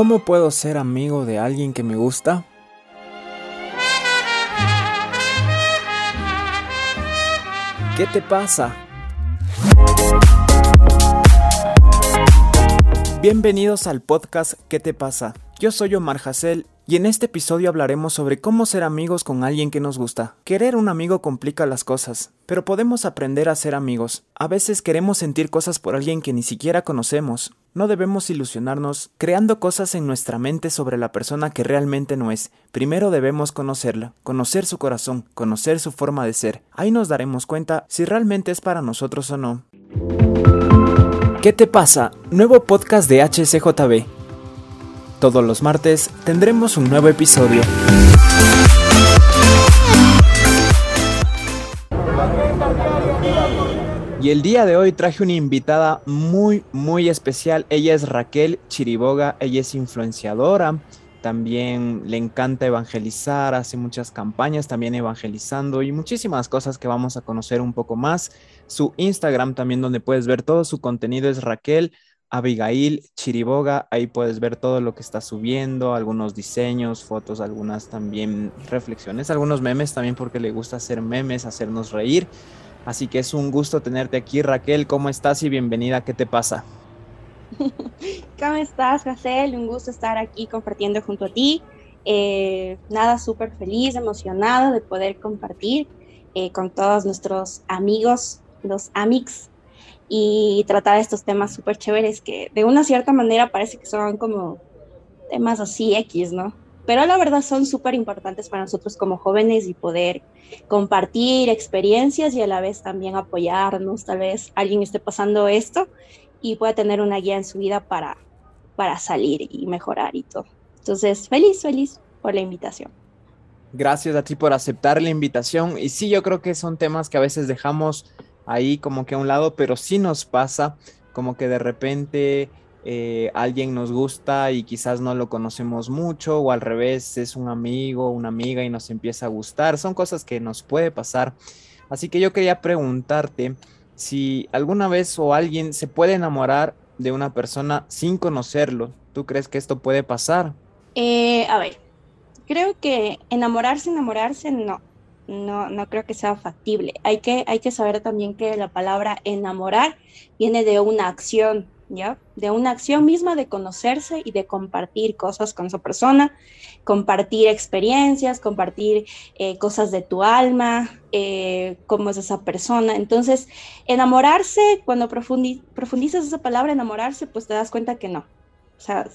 ¿Cómo puedo ser amigo de alguien que me gusta? ¿Qué te pasa? Bienvenidos al podcast ¿Qué te pasa? Yo soy Omar Hassel y en este episodio hablaremos sobre cómo ser amigos con alguien que nos gusta. Querer un amigo complica las cosas, pero podemos aprender a ser amigos. A veces queremos sentir cosas por alguien que ni siquiera conocemos. No debemos ilusionarnos creando cosas en nuestra mente sobre la persona que realmente no es. Primero debemos conocerla, conocer su corazón, conocer su forma de ser. Ahí nos daremos cuenta si realmente es para nosotros o no. ¿Qué te pasa? Nuevo podcast de HCJB. Todos los martes tendremos un nuevo episodio. Y el día de hoy traje una invitada muy, muy especial. Ella es Raquel Chiriboga, ella es influenciadora, también le encanta evangelizar, hace muchas campañas también evangelizando y muchísimas cosas que vamos a conocer un poco más. Su Instagram también donde puedes ver todo su contenido es Raquel Abigail Chiriboga, ahí puedes ver todo lo que está subiendo, algunos diseños, fotos, algunas también reflexiones, algunos memes también porque le gusta hacer memes, hacernos reír. Así que es un gusto tenerte aquí, Raquel. ¿Cómo estás y bienvenida? ¿Qué te pasa? ¿Cómo estás, Jacel? Un gusto estar aquí compartiendo junto a ti. Eh, nada, súper feliz, emocionada de poder compartir eh, con todos nuestros amigos, los Amix y tratar estos temas súper chéveres que de una cierta manera parece que son como temas así X, ¿no? Pero la verdad son súper importantes para nosotros como jóvenes y poder compartir experiencias y a la vez también apoyarnos. Tal vez alguien esté pasando esto y pueda tener una guía en su vida para, para salir y mejorar y todo. Entonces, feliz, feliz por la invitación. Gracias a ti por aceptar la invitación. Y sí, yo creo que son temas que a veces dejamos ahí como que a un lado, pero sí nos pasa como que de repente eh, alguien nos gusta y quizás no lo conocemos mucho o al revés es un amigo, una amiga y nos empieza a gustar. Son cosas que nos puede pasar. Así que yo quería preguntarte si alguna vez o alguien se puede enamorar de una persona sin conocerlo. ¿Tú crees que esto puede pasar? Eh, a ver, creo que enamorarse, enamorarse, no no, no creo que sea factible. Hay que, hay que saber también que la palabra enamorar viene de una acción, ¿ya? De una acción misma de conocerse y de compartir cosas con esa persona, compartir experiencias, compartir eh, cosas de tu alma, eh, cómo es esa persona. Entonces, enamorarse, cuando profundizas esa palabra, enamorarse, pues te das cuenta que no. O sea,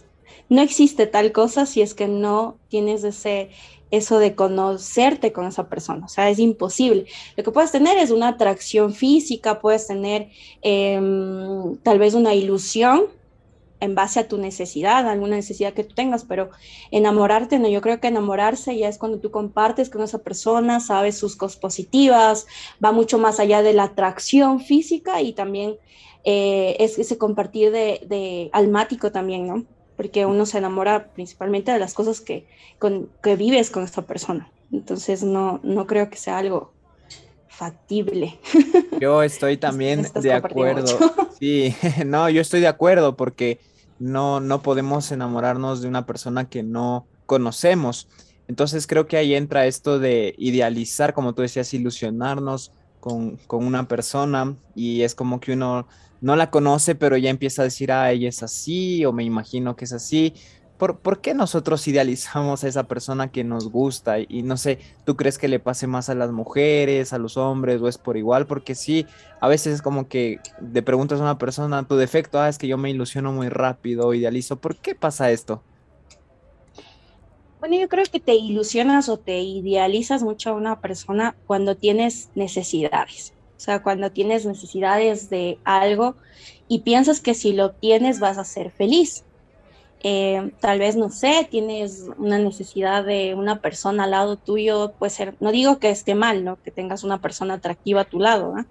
no existe tal cosa si es que no tienes ese eso de conocerte con esa persona, o sea, es imposible. Lo que puedes tener es una atracción física, puedes tener em, tal vez una ilusión en base a tu necesidad, alguna necesidad que tú tengas, pero enamorarte, no, yo creo que enamorarse ya es cuando tú compartes con esa persona, sabes sus cosas positivas, va mucho más allá de la atracción física y también eh, es ese compartir de, de almático también, ¿no? Porque uno se enamora principalmente de las cosas que, con, que vives con esta persona. Entonces no, no creo que sea algo factible. Yo estoy también de acuerdo. Sí, no, yo estoy de acuerdo porque no, no podemos enamorarnos de una persona que no conocemos. Entonces creo que ahí entra esto de idealizar, como tú decías, ilusionarnos con, con una persona y es como que uno no la conoce, pero ya empieza a decir, ah, ella es así, o me imagino que es así. ¿Por, ¿Por, qué nosotros idealizamos a esa persona que nos gusta? Y, no sé, ¿tú crees que le pase más a las mujeres, a los hombres, o es por igual? Porque sí, a veces es como que le preguntas a una persona tu defecto, ah, es que yo me ilusiono muy rápido, idealizo. ¿Por qué pasa esto? Bueno, yo creo que te ilusionas o te idealizas mucho a una persona cuando tienes necesidades. O sea, cuando tienes necesidades de algo y piensas que si lo tienes vas a ser feliz. Eh, tal vez, no sé, tienes una necesidad de una persona al lado tuyo, puede ser, no digo que esté mal, ¿no? Que tengas una persona atractiva a tu lado, ¿no?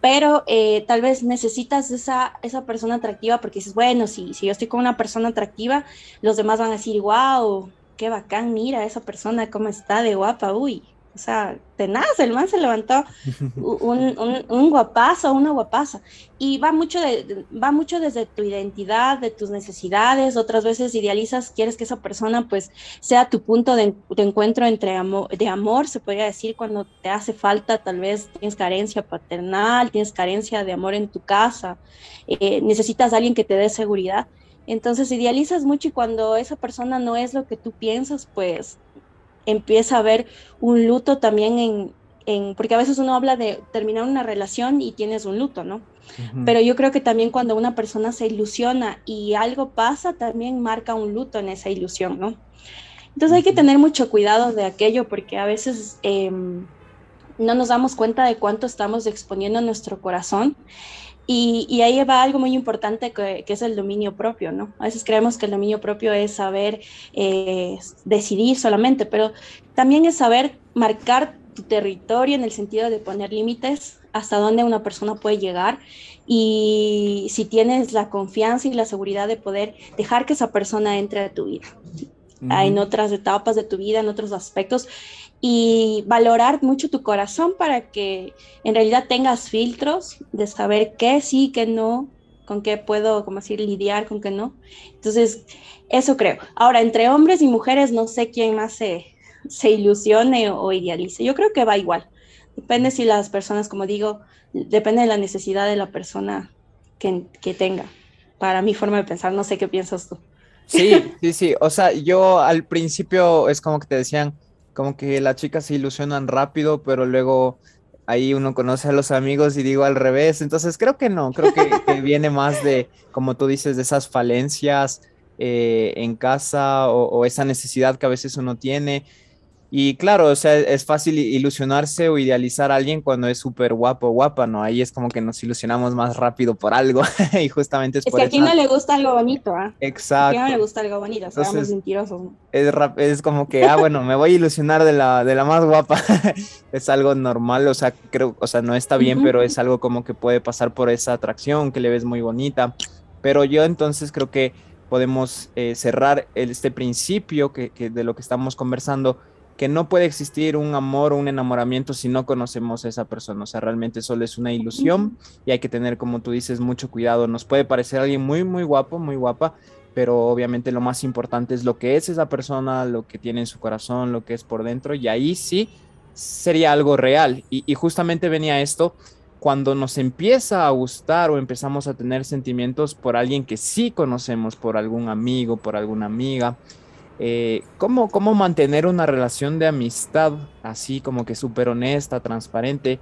Pero eh, tal vez necesitas esa, esa persona atractiva porque dices, bueno, si, si yo estoy con una persona atractiva, los demás van a decir, wow, qué bacán, mira esa persona, cómo está de guapa, uy, O sea, tenaz, el man se levantó un, un, un guapazo, una guapaza. Y va mucho, de, va mucho desde tu identidad, de tus necesidades. Otras veces idealizas, quieres que esa persona pues sea tu punto de, encuentro entre amor, de amor, se podría decir, cuando te hace falta, tal vez tienes carencia paternal, tienes carencia de amor en tu casa, eh, necesitas a alguien que te dé seguridad. Entonces idealizas mucho y cuando esa persona no es lo que tú piensas, pues empieza a haber un luto también en, en, porque a veces uno habla de terminar una relación y tienes un luto, ¿no? Pero yo creo que también cuando una persona se ilusiona y algo pasa, también marca un luto en esa ilusión, ¿no? Entonces hay que tener mucho cuidado de aquello porque a veces em, no nos damos cuenta de cuánto estamos exponiendo nuestro corazón y, ahí va algo muy importante que, es el dominio propio, ¿no? A veces creemos que el dominio propio es saber eh, decidir solamente, pero también es saber marcar tu territorio en el sentido de poner límites hasta dónde una persona puede llegar y si tienes la confianza y la seguridad de poder dejar que esa persona entre a tu vida. En otras etapas de tu vida, en otros aspectos, y valorar mucho tu corazón para que en realidad tengas filtros de saber qué sí, qué no, con qué puedo, como decir, lidiar, con qué no. Entonces, eso creo. Ahora, entre hombres y mujeres, no sé quién más se, se ilusione o, idealice. Yo creo que va igual. Depende si las personas, como digo, depende de la necesidad de la persona que, que tenga. Para mi forma de pensar, no sé qué piensas tú. Sí, sí, sí. O sea, yo al principio es como que te decían, como que las chicas se ilusionan rápido, pero luego ahí uno conoce a los amigos y digo al revés. Entonces creo que no, creo que, viene más de, como tú dices, de esas falencias eh, en casa o, esa necesidad que a veces uno tiene. Y claro, o sea, es fácil ilusionarse o idealizar a alguien cuando es súper guapo o guapa, ¿no? Ahí es como que nos ilusionamos más rápido por algo y justamente es, es que a quien no le gusta algo bonito, ¿ah? Exacto. A quien no le gusta algo bonito, seamos mentirosos. ¿no? Es, es como que, ah, bueno, me voy a ilusionar de la, de la más guapa. es algo normal, o sea, creo, o sea, no está bien, pero es algo como que puede pasar por esa atracción que le ves muy bonita. Pero yo entonces creo que podemos eh, cerrar este principio que, que de lo que estamos conversando que no puede existir un amor o un enamoramiento si no conocemos a esa persona. O sea, realmente solo es una ilusión y hay que tener, como tú dices, mucho cuidado. Nos puede parecer alguien muy, muy guapo, muy guapa, pero obviamente lo más importante es lo que es esa persona, lo que tiene en su corazón, lo que es por dentro, y ahí sí sería algo real. Y, y justamente venía esto cuando nos empieza a gustar o empezamos a tener sentimientos por alguien que sí conocemos, por algún amigo, por alguna amiga eh, ¿cómo, ¿cómo, mantener una relación de amistad así como que súper honesta, transparente,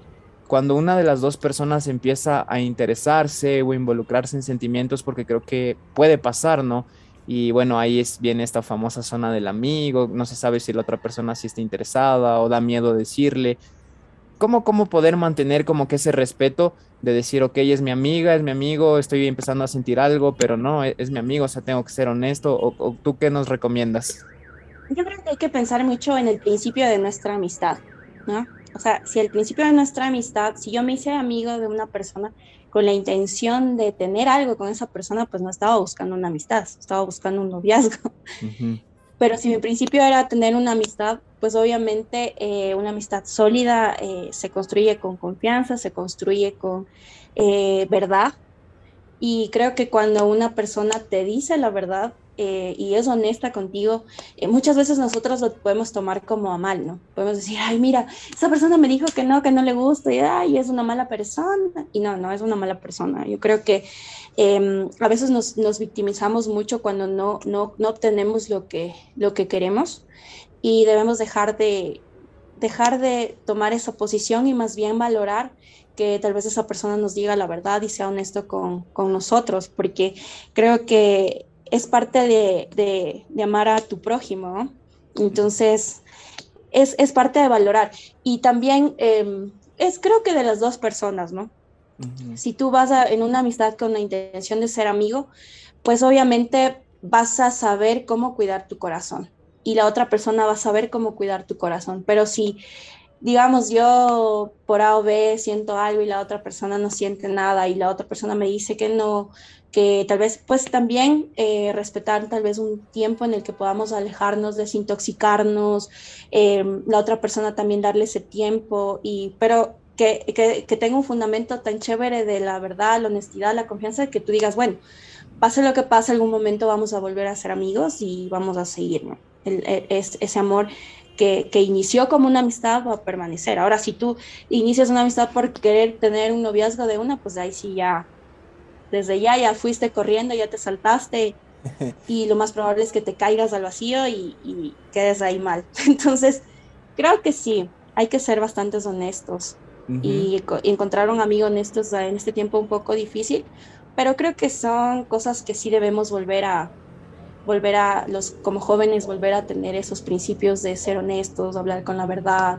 cuando una de las dos personas empieza a interesarse o involucrarse en sentimientos, porque creo que puede pasar, ¿no? Y bueno, ahí es, viene esta famosa zona del amigo, no se sabe si la otra persona sí está interesada o da miedo decirle. ¿Cómo, cómo poder mantener como que ese respeto de decir, ok, es mi amiga, es mi amigo, estoy empezando a sentir algo, pero no, es, mi amigo, o sea, tengo que ser honesto, o, tú qué nos recomiendas? Yo creo que hay que pensar mucho en el principio de nuestra amistad, ¿no? O sea, si el principio de nuestra amistad, si yo me hice amigo de una persona con la intención de tener algo con esa persona, pues no estaba buscando una amistad, estaba buscando un noviazgo. Pero si mi principio era tener una amistad, pues obviamente eh, una amistad sólida eh, se construye con confianza, se construye con eh, verdad. Y creo que cuando una persona te dice la verdad y es honesta contigo, muchas veces nosotros lo podemos tomar como a mal, ¿no? Podemos decir, ay, mira, esa persona me dijo que no, que no le gusta, y ay, es una mala persona. Y no, no es una mala persona. Yo creo que em, a veces nos, nos, victimizamos mucho cuando no, no, no obtenemos lo que, lo que queremos y debemos dejar de, dejar de tomar esa posición y más bien valorar que tal vez esa persona nos diga la verdad y sea honesto con, con nosotros, porque creo que es parte de, de, de amar a tu prójimo, Entonces, es, es, parte de valorar. Y también em, es creo que de las dos personas, ¿no? Si tú vas a, en una amistad con la intención de ser amigo, pues obviamente vas a saber cómo cuidar tu corazón y la otra persona va a saber cómo cuidar tu corazón. Pero si digamos, yo por A o B siento algo y la otra persona no siente nada y la otra persona me dice que no, que tal vez pues también eh, respetar tal vez un tiempo en el que podamos alejarnos, desintoxicarnos, em, la otra persona también darle ese tiempo, y, pero que, que, que, tenga un fundamento tan chévere de la verdad, la honestidad, la confianza, que tú digas, bueno, pase lo que pase, algún momento vamos a volver a ser amigos y vamos a seguir, ¿no? E, es, ese amor que, que, inició como una amistad va a permanecer. Ahora, si tú inicias una amistad por querer tener un noviazgo de una, pues ahí sí ya, desde ya ya fuiste corriendo, ya te saltaste y lo más probable es que te caigas al vacío y, y quedes ahí mal. Entonces, creo que sí, hay que ser bastante honestos y, y, encontrar un amigo honesto en este tiempo un poco difícil, pero creo que son cosas que sí debemos volver a, volver a los como jóvenes volver a tener esos principios de ser honestos, hablar con la verdad,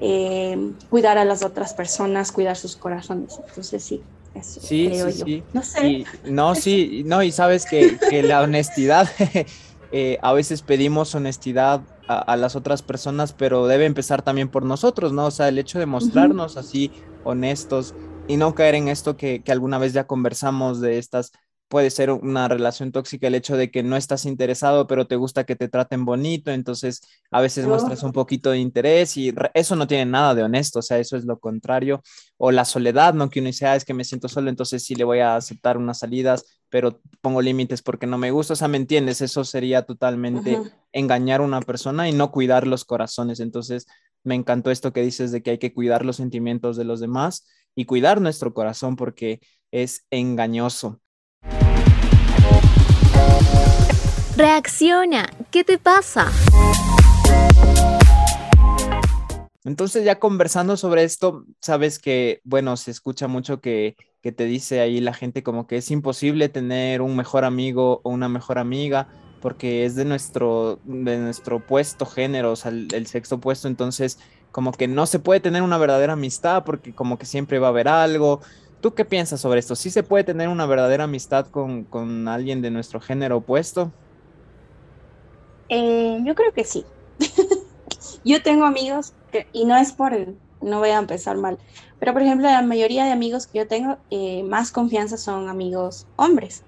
eh, cuidar a las otras personas, cuidar sus corazones. Entonces sí. Eso sí, creo sí, yo. sí. No sé. no, sí, no, y sabes que, que la honestidad, eh, a veces pedimos honestidad a, las otras personas, pero debe empezar también por nosotros, ¿no? O sea, el hecho de mostrarnos así honestos y no caer en esto que, que alguna vez ya conversamos de estas puede ser una relación tóxica el hecho de que no estás interesado, pero te gusta que te traten bonito, entonces a veces muestras un poquito de interés y eso no tiene nada de honesto, o sea, eso es lo contrario. O la soledad, ¿no? Que uno dice, ah, es que me siento solo, entonces sí le voy a aceptar unas salidas, pero pongo límites porque no me gusta, o sea, ¿me entiendes? Eso sería totalmente engañar a una persona y no cuidar los corazones. Entonces, me encantó esto que dices de que hay que cuidar los sentimientos de los demás y cuidar nuestro corazón porque es engañoso. Reacciona, ¿qué te pasa? Entonces ya conversando sobre esto, sabes que, bueno, se escucha mucho que, que, te dice ahí la gente como que es imposible tener un mejor amigo o una mejor amiga porque es de nuestro, de nuestro puesto género, o sea, el, sexto puesto, entonces como que no se puede tener una verdadera amistad porque como que siempre va a haber algo. ¿Tú qué piensas sobre esto? ¿Sí se puede tener una verdadera amistad con, con alguien de nuestro género opuesto? Eh, yo creo que sí. yo tengo amigos que, y no es por, no voy a empezar mal, pero por ejemplo la mayoría de amigos que yo tengo, eh, más confianza son amigos hombres.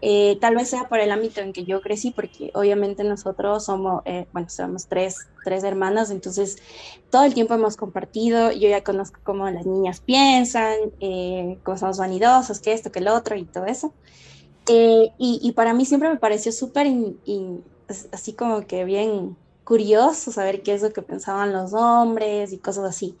Eh, tal vez sea por el ámbito en que yo crecí, porque obviamente nosotros somos, bueno, somos tres, tres hermanas, entonces todo el tiempo hemos compartido, yo ya conozco cómo las niñas piensan, cómo somos vanidosas, que esto, que el otro y todo eso. Y, y, para mí siempre me pareció súper así como que bien curioso saber qué es lo que pensaban los hombres y cosas así.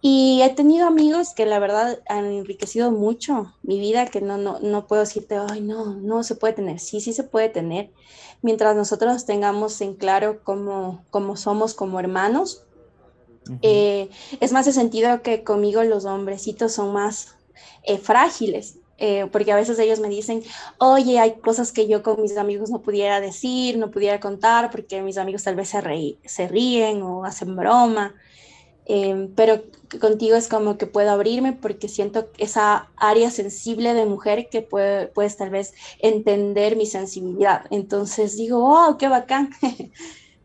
Y he tenido amigos que la verdad han enriquecido mucho mi vida, que no, no, no puedo decirte, ay, no, no se puede tener. Sí, sí se puede tener. Mientras nosotros tengamos en claro cómo, cómo somos como hermanos. Eh, es más de sentido que conmigo los hombrecitos son más eh, frágiles. Eh, porque a veces ellos me dicen, oye, hay cosas que yo con mis amigos no pudiera decir, no pudiera contar, porque mis amigos tal vez se, se ríen o hacen broma, eh, pero contigo es como que puedo abrirme porque siento esa área sensible de mujer que puede, puedes tal vez entender mi sensibilidad. Entonces digo, oh, qué bacán.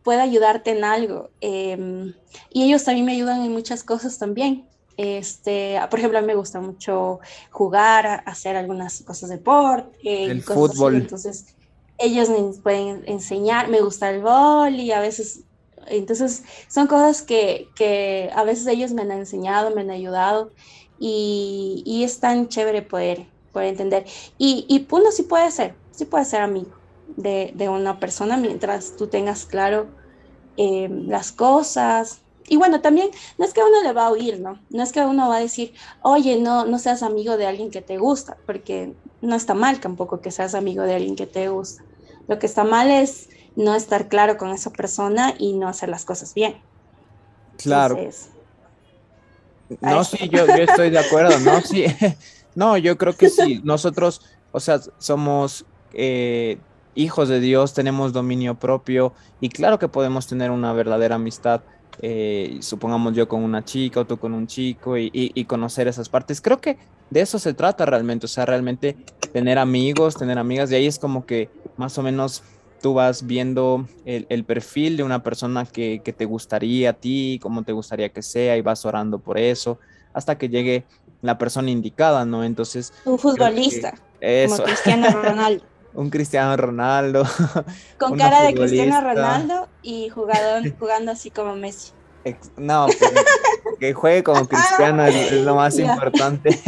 puedo ayudarte en algo. Em, y ellos también me ayudan en muchas cosas también. Este, por ejemplo, a mí me gusta mucho jugar, hacer algunas cosas de deporte. Eh, el fútbol. Entonces, ellos me pueden enseñar, me gusta el bol y a veces, entonces, son cosas que, que a veces ellos me han enseñado, me han ayudado y, y es tan chévere poder, poder entender. Y, y uno sí puede ser, sí puede ser amigo de, de una persona mientras tú tengas claro eh, las cosas, y bueno, también no es que uno le va a oír, ¿no? No es que uno va a decir, oye, no, no seas amigo de alguien que te gusta, porque no está mal tampoco que seas amigo de alguien que te gusta. Lo que está mal es no estar claro con esa persona y no hacer las cosas bien. Claro. no, sí, yo, yo, estoy de acuerdo, ¿no? Sí, no, yo creo que sí. Nosotros, o sea, somos eh, hijos de Dios, tenemos dominio propio y claro que podemos tener una verdadera amistad eh, supongamos yo con una chica o tú con un chico y, conocer esas partes. Creo que de eso se trata realmente, o sea, realmente tener amigos, tener amigas, y ahí es como que más o menos tú vas viendo el, perfil de una persona que, te gustaría a ti, cómo te gustaría que sea, y vas orando por eso, hasta que llegue la persona indicada, ¿no? Entonces... Un futbolista. Como Cristiano Ronaldo. Un Cristiano Ronaldo. Con cara de Cristiano Ronaldo y jugador, jugando así como Messi. No, pues, que juegue como Cristiano es, lo más importante.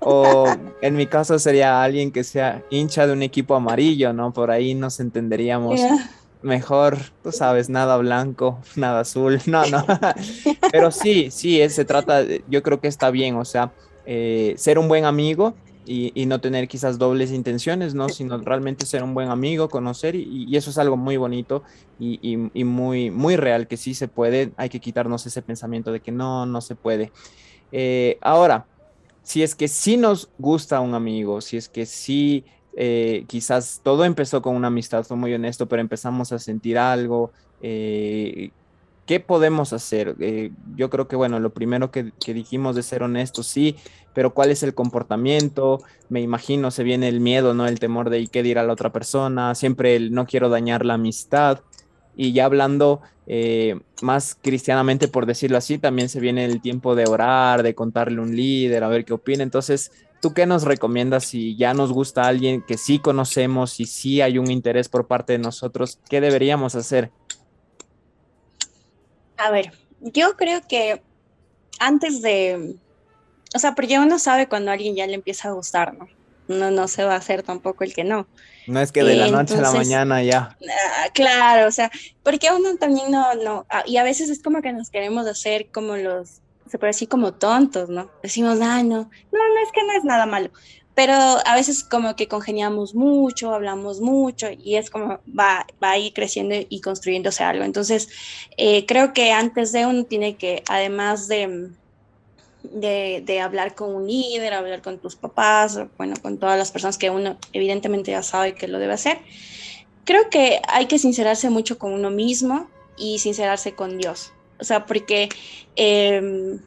o en mi caso sería alguien que sea hincha de un equipo amarillo, ¿no? Por ahí nos entenderíamos mejor, tú sabes, nada blanco, nada azul, no, no. Pero sí, sí, se trata, yo creo que está bien, o sea, eh, ser un buen amigo y, no tener quizás dobles intenciones, ¿no? Sino realmente ser un buen amigo, conocer y, eso es algo muy bonito y, muy, muy real, que sí se puede, hay que quitarnos ese pensamiento de que no, no se puede. Eh, ahora, si es que sí nos gusta un amigo, si es que sí, eh, quizás todo empezó con una amistad, fue muy honesto, pero empezamos a sentir algo, eh, ¿qué podemos hacer? Eh, yo creo que, bueno, lo primero que, dijimos de ser honestos, sí, pero ¿cuál es el comportamiento? Me imagino, se viene el miedo, ¿no? El temor de qué dirá la otra persona, siempre el no quiero dañar la amistad. Y ya hablando eh, más cristianamente, por decirlo así, también se viene el tiempo de orar, de contarle a un líder, a ver qué opina. Entonces, ¿tú qué nos recomiendas si ya nos gusta alguien que sí conocemos y sí hay un interés por parte de nosotros? ¿Qué deberíamos hacer? A ver, yo creo que antes de, o sea, porque uno sabe cuando a alguien ya le empieza a gustar, ¿no? No, no se va a hacer tampoco el que no. No es que de la noche a la mañana ya. Ah, claro, o sea, porque uno también no, no, ah, y a veces es como que nos queremos hacer como los, se puede decir como tontos, ¿no? Decimos, ah, no, no, no es que no es nada malo pero a veces como que congeniamos mucho, hablamos mucho y es como va, va a ir creciendo y construyéndose algo. Entonces, eh, creo que antes de uno tiene que, además de, de, hablar con un líder, hablar con tus papás, bueno, con todas las personas que uno evidentemente ya sabe que lo debe hacer, creo que hay que sincerarse mucho con uno mismo y sincerarse con Dios. O sea, porque... Eh,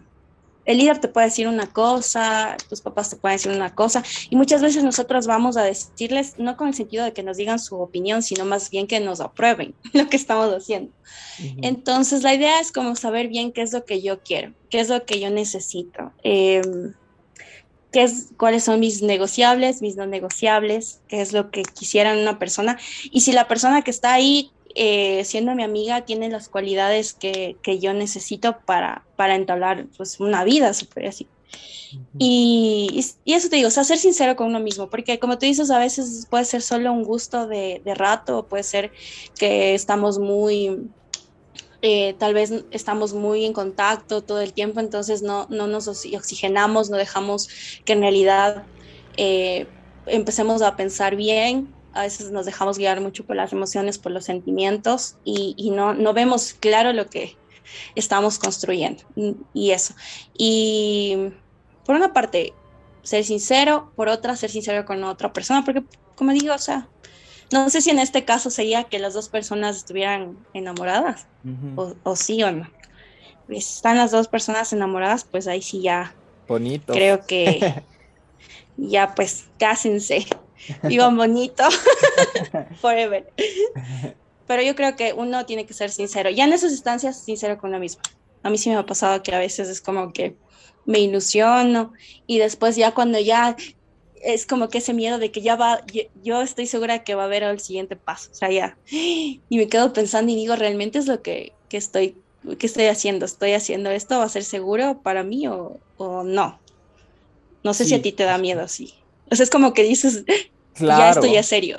el líder te puede decir una cosa, tus papás te pueden decir una cosa, y muchas veces nosotros vamos a decirles, no con el sentido de que nos digan su opinión, sino más bien que nos aprueben lo que estamos haciendo. Entonces, la idea es como saber bien qué es lo que yo quiero, qué es lo que yo necesito. Em, qué es, cuáles son mis negociables, mis no negociables, qué es lo que quisiera una persona. Y si la persona que está ahí eh, siendo mi amiga, tiene las cualidades que, que yo necesito para, para entablar pues, una vida, puede decir. y, y, eso te digo, o sea, ser sincero con uno mismo, porque como tú dices, a veces puede ser solo un gusto de, de rato, puede ser que estamos muy, eh, tal vez estamos muy en contacto todo el tiempo, entonces no, no nos oxigenamos, no dejamos que en realidad eh, empecemos a pensar bien a veces nos dejamos guiar mucho por las emociones, por los sentimientos y, no, no vemos claro lo que estamos construyendo y eso. Y por una parte, ser sincero, por otra, ser sincero con otra persona, porque como digo, o sea, no sé si en este caso sería que las dos personas estuvieran enamoradas, o, sí o no. Si están las dos personas enamoradas, pues ahí sí ya. Bonito. Creo que ya pues cásense. Vivan bonito. Forever. Pero yo creo que uno tiene que ser sincero. Ya en esas instancias, sincero con uno mismo. A mí sí me ha pasado que a veces es como que me ilusiono y después ya cuando ya es como que ese miedo de que ya va, yo, estoy segura que va a haber el siguiente paso, o sea, ya. Y me quedo pensando y digo, ¿realmente es lo que, que estoy, que estoy haciendo? ¿Estoy haciendo esto? ¿Va a ser seguro para mí o, o no? No sé si a ti te da miedo así. O sea, es como que dices, claro, ya estoy a serio.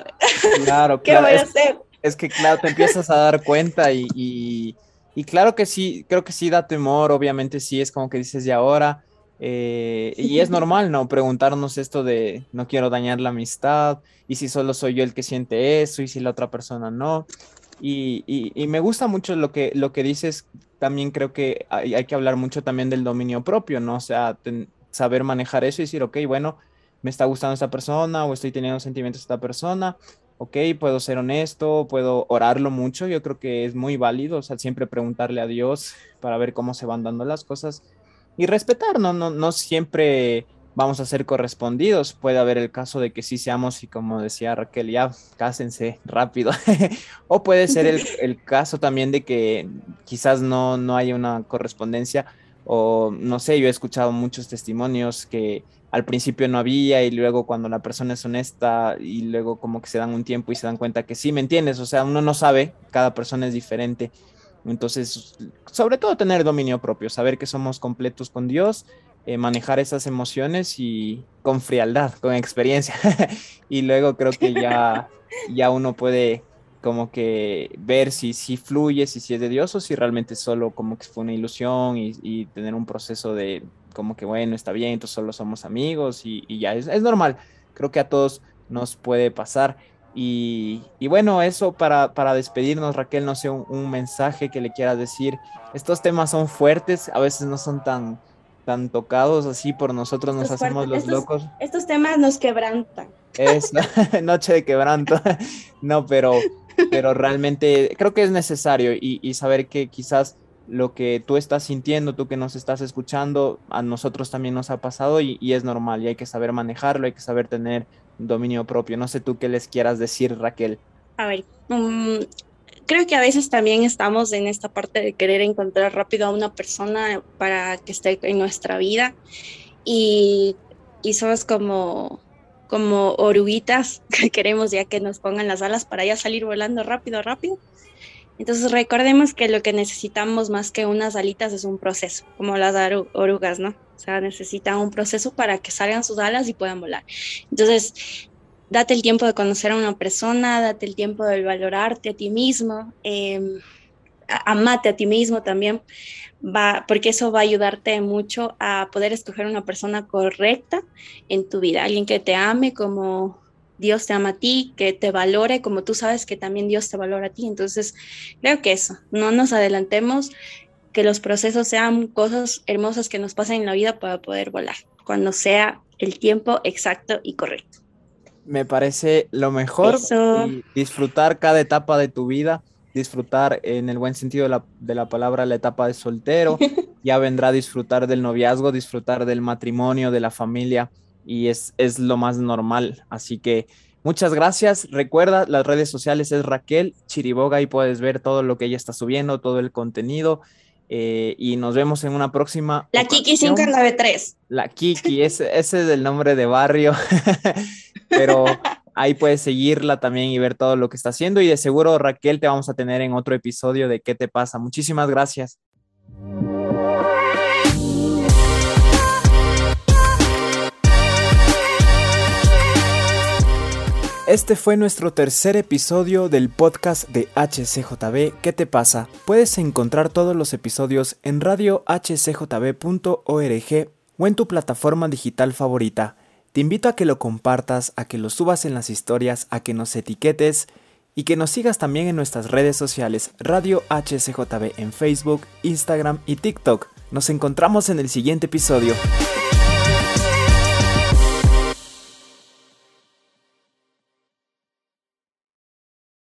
Claro, ¿Qué voy a hacer? Es que, claro, te empiezas a dar cuenta y, y, claro que sí, creo que sí da temor, obviamente sí, es como que dices, ¿y ahora? Eh, y es normal, ¿no? Preguntarnos esto de no quiero dañar la amistad, y si solo soy yo el que siente eso, y si la otra persona no. Y, y me gusta mucho lo que, lo que dices, también creo que hay, hay, que hablar mucho también del dominio propio, ¿no? O sea, saber manejar eso y decir, ok, bueno, me está gustando esta persona o estoy teniendo sentimientos de esta persona, ok, puedo ser honesto, puedo orarlo mucho, yo creo que es muy válido, o sea, siempre preguntarle a Dios para ver cómo se van dando las cosas y respetar, no, no, no siempre vamos a ser correspondidos. Puede haber el caso de que sí seamos, y como decía Raquel, ya cásense rápido. o puede ser el, caso también de que quizás no, no haya una correspondencia. O no sé, yo he escuchado muchos testimonios que al principio no había y luego cuando la persona es honesta y luego como que se dan un tiempo y se dan cuenta que sí, ¿me entiendes? O sea, uno no sabe, cada persona es diferente. Entonces, sobre todo tener dominio propio, saber que somos completos con Dios, eh, manejar esas emociones y con frialdad, con experiencia. y luego creo que ya, ya uno puede como que ver si, si fluye, si, si es de Dios o si realmente solo como que fue una ilusión y, tener un proceso de como que bueno, está bien, entonces solo somos amigos y, ya, es, es, normal. Creo que a todos nos puede pasar. Y, bueno, eso para, para, despedirnos, Raquel, no sé, un, mensaje que le quieras decir. Estos temas son fuertes, a veces no son tan, tan tocados así por nosotros, nos hacemos los locos. Estos temas nos quebrantan. Es noche de quebranto, no, pero, pero realmente creo que es necesario y, saber que quizás lo que tú estás sintiendo, tú que nos estás escuchando, a nosotros también nos ha pasado y, es normal y hay que saber manejarlo, hay que saber tener dominio propio. No sé tú qué les quieras decir, Raquel. A ver, mm, creo que a veces también estamos en esta parte de querer encontrar rápido a una persona para que esté en nuestra vida y, y somos como como oruguitas que queremos ya que nos pongan las alas para ya salir volando rápido, rápido. Entonces recordemos que lo que necesitamos más que unas alitas es un proceso, como las orugas, ¿no? O sea, necesitan un proceso para que salgan sus alas y puedan volar. Entonces, date el tiempo de conocer a una persona, date el tiempo de valorarte a ti mismo, eh, amate a ti mismo también, va, porque eso va a ayudarte mucho a poder escoger una persona correcta en tu vida, alguien que te ame como Dios te ama a ti, que te valore como tú sabes que también Dios te valora a ti. Entonces, creo que eso, no nos adelantemos, que los procesos sean cosas hermosas que nos pasen en la vida para poder volar, cuando sea el tiempo exacto y correcto. Me parece lo mejor disfrutar cada etapa de tu vida, disfrutar en el buen sentido de la, de la palabra la etapa de soltero, ya vendrá disfrutar del noviazgo, disfrutar del matrimonio, de la familia y es, es lo más normal. Así que muchas gracias. Recuerda, las redes sociales es Raquel Chiriboga y puedes ver todo lo que ella está subiendo, todo el contenido. Eh, y nos vemos en una próxima. La Kiki 593. La Kiki, ese, ese es el nombre de barrio. Pero ahí puedes seguirla también y ver todo lo que está haciendo. Y de seguro, Raquel, te vamos a tener en otro episodio de ¿Qué te pasa? Muchísimas gracias. Este fue nuestro tercer episodio del podcast de HCJB ¿Qué te pasa? Puedes encontrar todos los episodios en radiohcjb.org o en tu plataforma digital favorita. Te invito a que lo compartas, a que lo subas en las historias, a que nos etiquetes y que nos sigas también en nuestras redes sociales Radio HCJB en Facebook, Instagram y TikTok. Nos encontramos en el siguiente episodio.